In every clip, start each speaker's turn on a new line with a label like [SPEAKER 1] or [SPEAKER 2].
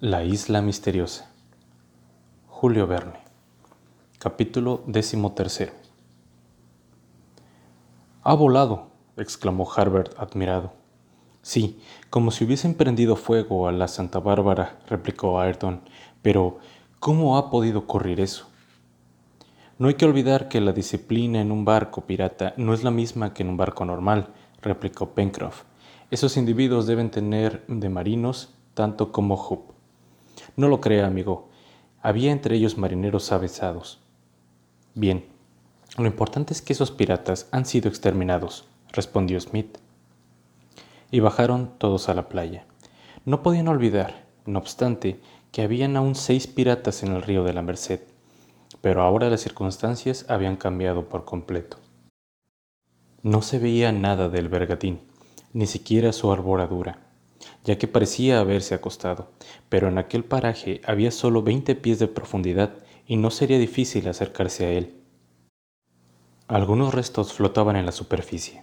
[SPEAKER 1] La isla misteriosa. Julio Verne. Capítulo XIII. Ha volado, exclamó Harbert admirado. Sí, como si hubiesen prendido fuego a la Santa Bárbara, replicó Ayrton, pero ¿cómo ha podido ocurrir eso? No hay que olvidar que la disciplina en un barco pirata no es la misma que en un barco normal, replicó Pencroff. Esos individuos deben tener de marinos tanto como Hope. No lo crea, amigo. Había entre ellos marineros avesados. Bien, lo importante es que esos piratas han sido exterminados, respondió Smith. Y bajaron todos a la playa. No podían olvidar, no obstante, que habían aún seis piratas en el río de la Merced, pero ahora las circunstancias habían cambiado por completo. No se veía nada del bergatín, ni siquiera su arboradura ya que parecía haberse acostado, pero en aquel paraje había solo veinte pies de profundidad y no sería difícil acercarse a él. Algunos restos flotaban en la superficie.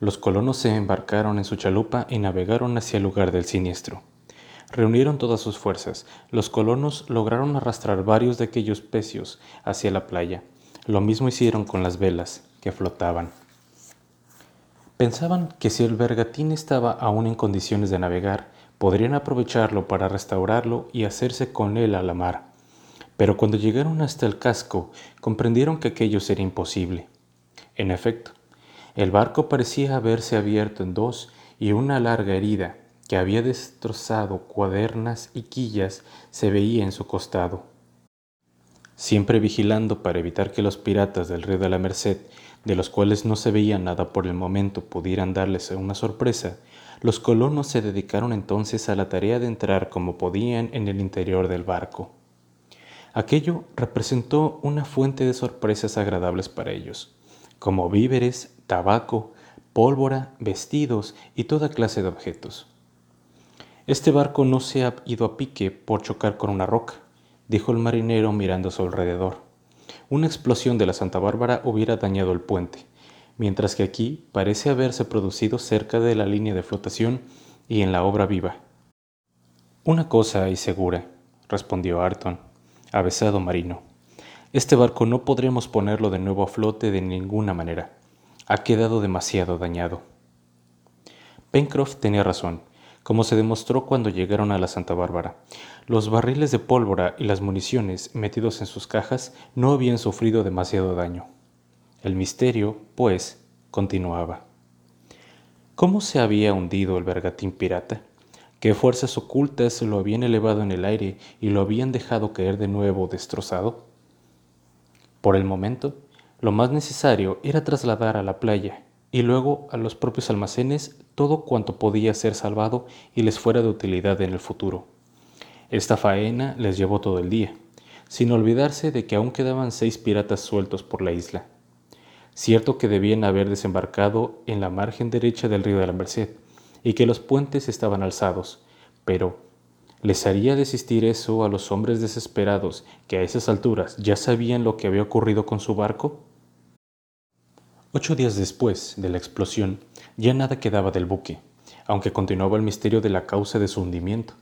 [SPEAKER 1] Los colonos se embarcaron en su chalupa y navegaron hacia el lugar del siniestro. Reunieron todas sus fuerzas. Los colonos lograron arrastrar varios de aquellos pecios hacia la playa. Lo mismo hicieron con las velas, que flotaban. Pensaban que si el bergatín estaba aún en condiciones de navegar, podrían aprovecharlo para restaurarlo y hacerse con él a la mar. Pero cuando llegaron hasta el casco, comprendieron que aquello sería imposible. En efecto, el barco parecía haberse abierto en dos y una larga herida, que había destrozado cuadernas y quillas, se veía en su costado. Siempre vigilando para evitar que los piratas del río de la Merced de los cuales no se veía nada por el momento, pudieran darles una sorpresa, los colonos se dedicaron entonces a la tarea de entrar como podían en el interior del barco. Aquello representó una fuente de sorpresas agradables para ellos, como víveres, tabaco, pólvora, vestidos y toda clase de objetos. Este barco no se ha ido a pique por chocar con una roca, dijo el marinero mirando a su alrededor una explosión de la Santa Bárbara hubiera dañado el puente, mientras que aquí parece haberse producido cerca de la línea de flotación y en la obra viva. Una cosa hay segura, respondió Arton, avesado marino. Este barco no podremos ponerlo de nuevo a flote de ninguna manera. Ha quedado demasiado dañado. Pencroff tenía razón como se demostró cuando llegaron a la Santa Bárbara. Los barriles de pólvora y las municiones metidos en sus cajas no habían sufrido demasiado daño. El misterio, pues, continuaba. ¿Cómo se había hundido el bergatín pirata? ¿Qué fuerzas ocultas lo habían elevado en el aire y lo habían dejado caer de nuevo destrozado? Por el momento, lo más necesario era trasladar a la playa y luego a los propios almacenes todo cuanto podía ser salvado y les fuera de utilidad en el futuro. Esta faena les llevó todo el día, sin olvidarse de que aún quedaban seis piratas sueltos por la isla. Cierto que debían haber desembarcado en la margen derecha del río de la Merced y que los puentes estaban alzados, pero ¿les haría desistir eso a los hombres desesperados que a esas alturas ya sabían lo que había ocurrido con su barco? Ocho días después de la explosión, ya nada quedaba del buque, aunque continuaba el misterio de la causa de su hundimiento.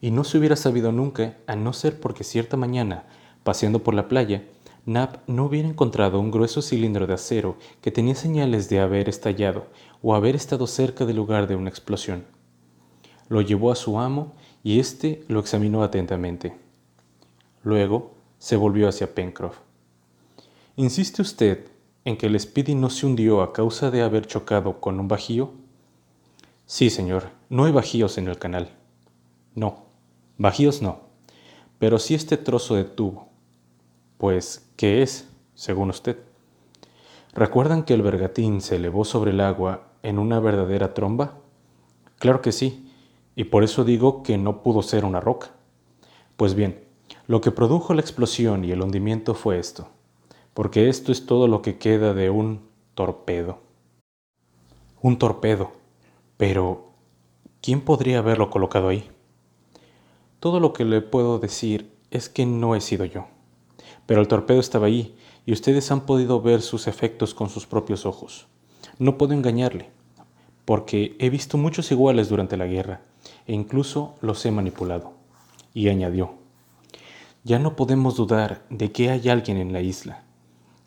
[SPEAKER 1] Y no se hubiera sabido nunca, a no ser porque cierta mañana, paseando por la playa, Nab no hubiera encontrado un grueso cilindro de acero que tenía señales de haber estallado o haber estado cerca del lugar de una explosión. Lo llevó a su amo y éste lo examinó atentamente. Luego se volvió hacia Pencroff. ¿Insiste usted en que el Speedy no se hundió a causa de haber chocado con un bajío? Sí, señor, no hay bajíos en el canal. No, bajíos no, pero sí este trozo de tubo. Pues, ¿qué es, según usted? ¿Recuerdan que el bergatín se elevó sobre el agua en una verdadera tromba? Claro que sí, y por eso digo que no pudo ser una roca. Pues bien, lo que produjo la explosión y el hundimiento fue esto porque esto es todo lo que queda de un torpedo. Un torpedo. Pero, ¿quién podría haberlo colocado ahí? Todo lo que le puedo decir es que no he sido yo. Pero el torpedo estaba ahí y ustedes han podido ver sus efectos con sus propios ojos. No puedo engañarle, porque he visto muchos iguales durante la guerra e incluso los he manipulado. y añadió, Ya no podemos dudar de que hay alguien en la isla,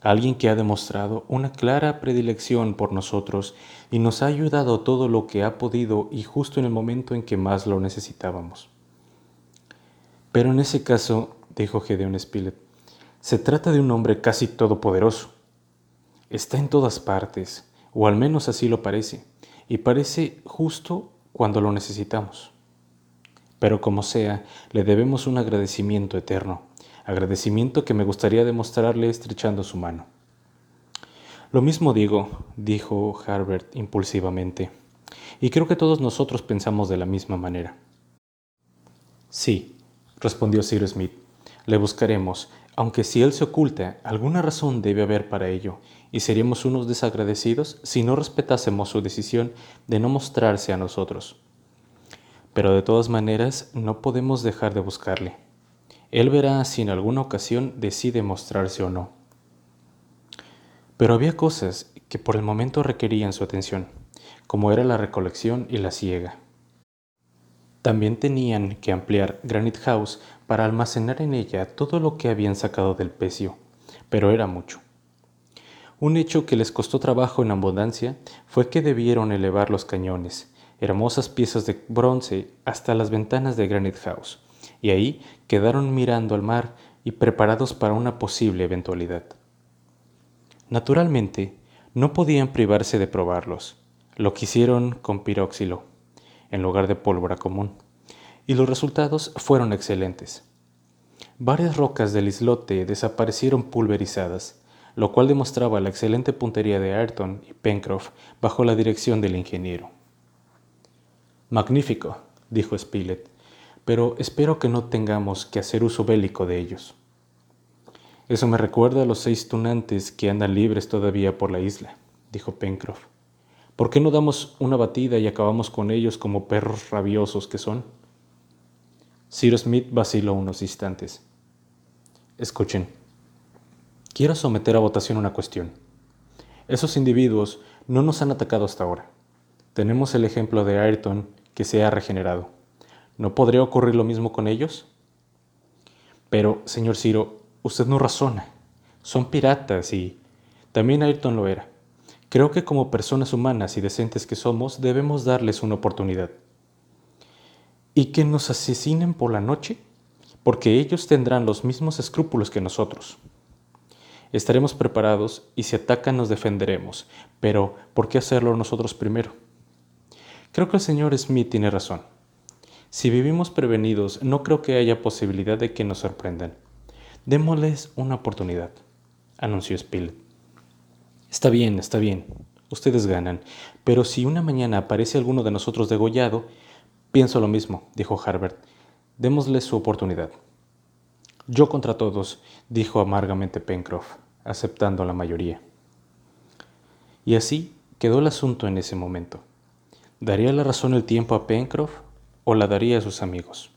[SPEAKER 1] alguien que ha demostrado una clara predilección por nosotros y nos ha ayudado todo lo que ha podido y justo en el momento en que más lo necesitábamos. Pero en ese caso, dijo Gedeon Spilett, se trata de un hombre casi todopoderoso. Está en todas partes, o al menos así lo parece, y parece justo cuando lo necesitamos. Pero como sea, le debemos un agradecimiento eterno, agradecimiento que me gustaría demostrarle estrechando su mano. Lo mismo digo, dijo Harbert impulsivamente, y creo que todos nosotros pensamos de la misma manera. Sí, respondió Sir Smith, le buscaremos, aunque si él se oculta, alguna razón debe haber para ello, y seríamos unos desagradecidos si no respetásemos su decisión de no mostrarse a nosotros. Pero de todas maneras no podemos dejar de buscarle. Él verá si en alguna ocasión decide mostrarse o no. Pero había cosas que por el momento requerían su atención, como era la recolección y la siega. También tenían que ampliar Granite House para almacenar en ella todo lo que habían sacado del pecio, pero era mucho. Un hecho que les costó trabajo en abundancia fue que debieron elevar los cañones, hermosas piezas de bronce, hasta las ventanas de Granite House, y ahí quedaron mirando al mar y preparados para una posible eventualidad. Naturalmente, no podían privarse de probarlos. Lo quisieron con piróxilo en lugar de pólvora común, y los resultados fueron excelentes. Varias rocas del islote desaparecieron pulverizadas, lo cual demostraba la excelente puntería de Ayrton y Pencroff bajo la dirección del ingeniero. Magnífico, dijo Spilett, pero espero que no tengamos que hacer uso bélico de ellos. Eso me recuerda a los seis tunantes que andan libres todavía por la isla, dijo Pencroff. ¿Por qué no damos una batida y acabamos con ellos como perros rabiosos que son? Sir Smith vaciló unos instantes. Escuchen, quiero someter a votación una cuestión. Esos individuos no nos han atacado hasta ahora. Tenemos el ejemplo de Ayrton que se ha regenerado. ¿No podría ocurrir lo mismo con ellos? Pero, señor Ciro, usted no razona. Son piratas y también Ayrton lo era. Creo que como personas humanas y decentes que somos debemos darles una oportunidad. ¿Y que nos asesinen por la noche? Porque ellos tendrán los mismos escrúpulos que nosotros. Estaremos preparados y si atacan nos defenderemos, pero ¿por qué hacerlo nosotros primero? Creo que el señor Smith tiene razón. Si vivimos prevenidos, no creo que haya posibilidad de que nos sorprendan. Démosles una oportunidad, anunció Spilett. Está bien, está bien. Ustedes ganan. Pero si una mañana aparece alguno de nosotros degollado, pienso lo mismo, dijo Harbert. Démosle su oportunidad. Yo contra todos, dijo amargamente Pencroff, aceptando la mayoría. Y así quedó el asunto en ese momento. ¿Daría la razón el tiempo a Pencroff o la daría a sus amigos?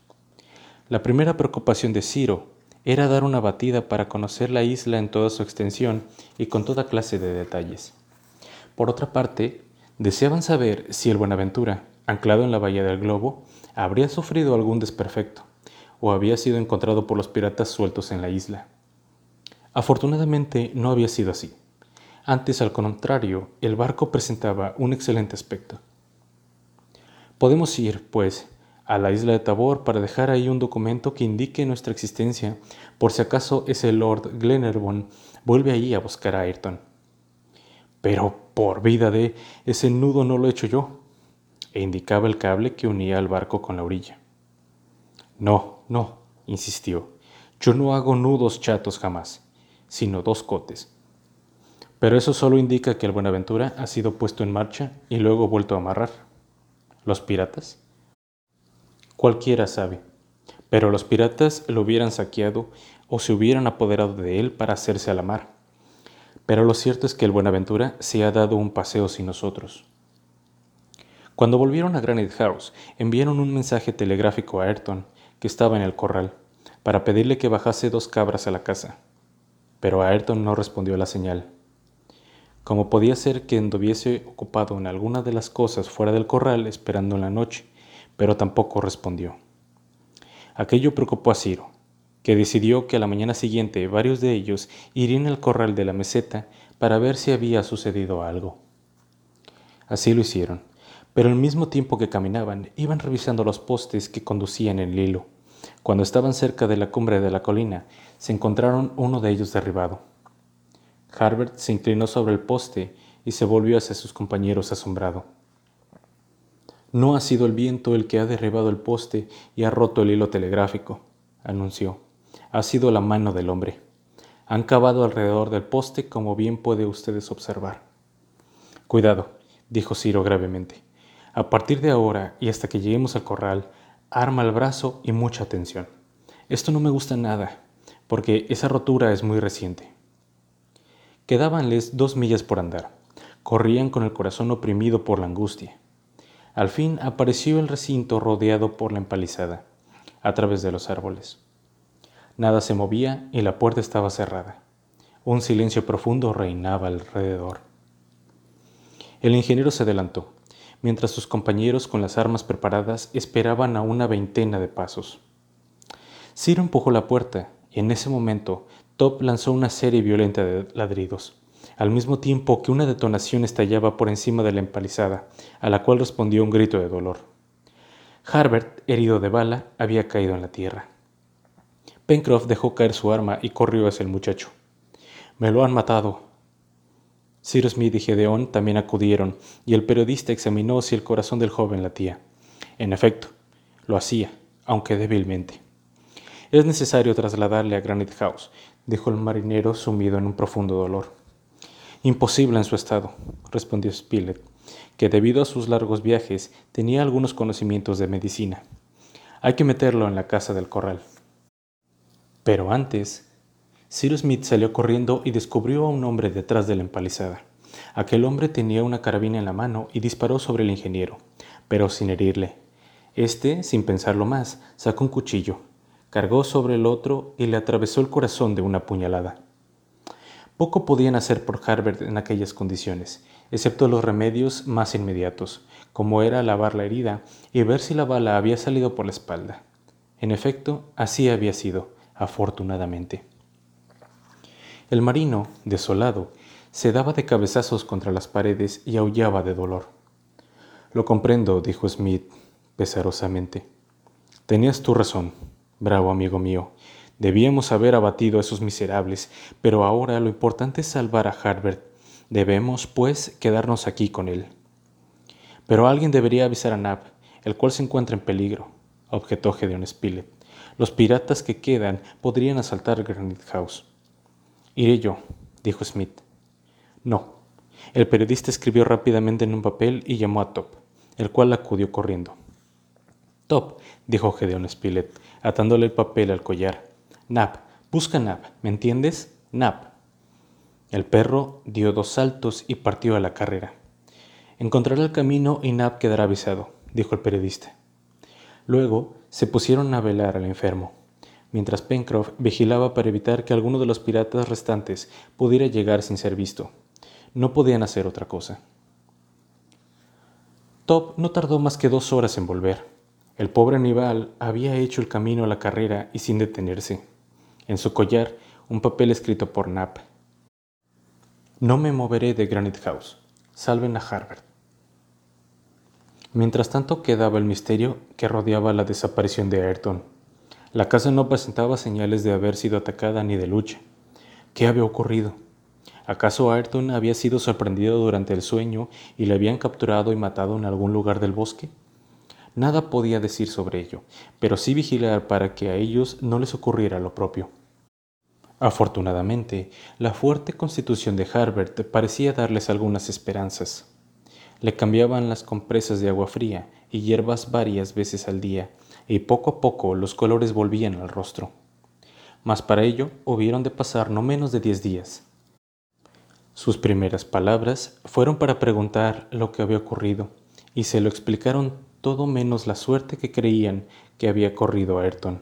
[SPEAKER 1] La primera preocupación de Ciro era dar una batida para conocer la isla en toda su extensión y con toda clase de detalles. Por otra parte, deseaban saber si el Buenaventura, anclado en la bahía del Globo, habría sufrido algún desperfecto o había sido encontrado por los piratas sueltos en la isla. Afortunadamente no había sido así. Antes, al contrario, el barco presentaba un excelente aspecto. Podemos ir, pues, a la isla de Tabor para dejar ahí un documento que indique nuestra existencia, por si acaso ese Lord Glenarvan vuelve allí a buscar a Ayrton. Pero por vida de ese nudo no lo he hecho yo, e indicaba el cable que unía al barco con la orilla. No, no, insistió, yo no hago nudos chatos jamás, sino dos cotes. Pero eso solo indica que el Buenaventura ha sido puesto en marcha y luego vuelto a amarrar. ¿Los piratas? Cualquiera sabe. Pero los piratas lo hubieran saqueado o se hubieran apoderado de él para hacerse a la mar. Pero lo cierto es que el Buenaventura se ha dado un paseo sin nosotros. Cuando volvieron a Granite House, enviaron un mensaje telegráfico a Ayrton, que estaba en el corral, para pedirle que bajase dos cabras a la casa. Pero Ayrton no respondió a la señal. Como podía ser que anduviese ocupado en alguna de las cosas fuera del corral esperando en la noche, pero tampoco respondió. Aquello preocupó a Ciro, que decidió que a la mañana siguiente varios de ellos irían al corral de la meseta para ver si había sucedido algo. Así lo hicieron, pero al mismo tiempo que caminaban, iban revisando los postes que conducían el hilo. Cuando estaban cerca de la cumbre de la colina, se encontraron uno de ellos derribado. Harbert se inclinó sobre el poste y se volvió hacia sus compañeros asombrado. No ha sido el viento el que ha derribado el poste y ha roto el hilo telegráfico, anunció. Ha sido la mano del hombre. Han cavado alrededor del poste, como bien puede ustedes observar. Cuidado, dijo Ciro gravemente. A partir de ahora y hasta que lleguemos al corral, arma el brazo y mucha atención. Esto no me gusta nada, porque esa rotura es muy reciente. Quedábanles dos millas por andar. Corrían con el corazón oprimido por la angustia. Al fin apareció el recinto rodeado por la empalizada, a través de los árboles. Nada se movía y la puerta estaba cerrada. Un silencio profundo reinaba alrededor. El ingeniero se adelantó, mientras sus compañeros con las armas preparadas esperaban a una veintena de pasos. Ciro empujó la puerta y en ese momento Top lanzó una serie violenta de ladridos al mismo tiempo que una detonación estallaba por encima de la empalizada, a la cual respondió un grito de dolor. Harbert, herido de bala, había caído en la tierra. Pencroff dejó caer su arma y corrió hacia el muchacho. Me lo han matado. Cyrus Smith y Gedeón también acudieron, y el periodista examinó si el corazón del joven latía. En efecto, lo hacía, aunque débilmente. Es necesario trasladarle a Granite House, dijo el marinero sumido en un profundo dolor. Imposible en su estado, respondió Spilett, que debido a sus largos viajes tenía algunos conocimientos de medicina. Hay que meterlo en la casa del corral. Pero antes, Cyrus Smith salió corriendo y descubrió a un hombre detrás de la empalizada. Aquel hombre tenía una carabina en la mano y disparó sobre el ingeniero, pero sin herirle. Este, sin pensarlo más, sacó un cuchillo, cargó sobre el otro y le atravesó el corazón de una puñalada. Poco podían hacer por Harbert en aquellas condiciones, excepto los remedios más inmediatos, como era lavar la herida y ver si la bala había salido por la espalda. En efecto, así había sido, afortunadamente. El marino, desolado, se daba de cabezazos contra las paredes y aullaba de dolor. Lo comprendo, dijo Smith pesarosamente. Tenías tu razón, bravo amigo mío, Debíamos haber abatido a esos miserables, pero ahora lo importante es salvar a Harbert. Debemos, pues, quedarnos aquí con él. Pero alguien debería avisar a Nab, el cual se encuentra en peligro, objetó Gedeon Spilett. Los piratas que quedan podrían asaltar Granite House. Iré yo, dijo Smith. No. El periodista escribió rápidamente en un papel y llamó a Top, el cual acudió corriendo. Top, dijo Gedeon Spilett, atándole el papel al collar. Nap, busca Nap, ¿me entiendes? Nap. El perro dio dos saltos y partió a la carrera. Encontrará el camino y Nap quedará avisado, dijo el periodista. Luego se pusieron a velar al enfermo, mientras Pencroff vigilaba para evitar que alguno de los piratas restantes pudiera llegar sin ser visto. No podían hacer otra cosa. Top no tardó más que dos horas en volver. El pobre Aníbal había hecho el camino a la carrera y sin detenerse en su collar un papel escrito por Knapp. No me moveré de Granite House. Salven a Harbert. Mientras tanto quedaba el misterio que rodeaba la desaparición de Ayrton. La casa no presentaba señales de haber sido atacada ni de lucha. ¿Qué había ocurrido? ¿Acaso Ayrton había sido sorprendido durante el sueño y le habían capturado y matado en algún lugar del bosque? Nada podía decir sobre ello, pero sí vigilar para que a ellos no les ocurriera lo propio. Afortunadamente, la fuerte constitución de Harbert parecía darles algunas esperanzas. Le cambiaban las compresas de agua fría y hierbas varias veces al día, y poco a poco los colores volvían al rostro. Mas para ello hubieron de pasar no menos de diez días. Sus primeras palabras fueron para preguntar lo que había ocurrido, y se lo explicaron todo menos la suerte que creían que había corrido Ayrton.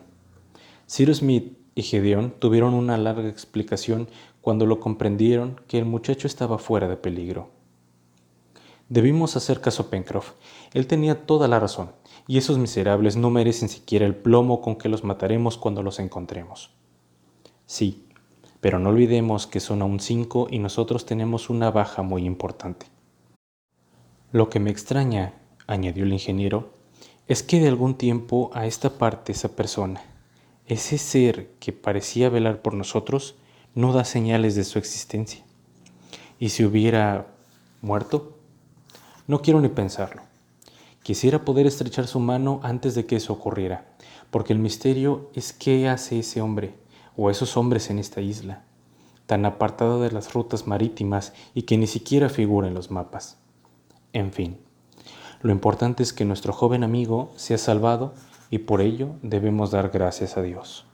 [SPEAKER 1] Cyrus Smith y Gedeón tuvieron una larga explicación cuando lo comprendieron que el muchacho estaba fuera de peligro. Debimos hacer caso a Pencroff. Él tenía toda la razón, y esos miserables no merecen siquiera el plomo con que los mataremos cuando los encontremos. Sí, pero no olvidemos que son aún cinco y nosotros tenemos una baja muy importante. Lo que me extraña, añadió el ingeniero, es que de algún tiempo a esta parte esa persona, ese ser que parecía velar por nosotros, no da señales de su existencia. ¿Y si hubiera muerto? No quiero ni pensarlo. Quisiera poder estrechar su mano antes de que eso ocurriera, porque el misterio es qué hace ese hombre o esos hombres en esta isla, tan apartada de las rutas marítimas y que ni siquiera figura en los mapas. En fin, lo importante es que nuestro joven amigo se ha salvado y por ello debemos dar gracias a Dios.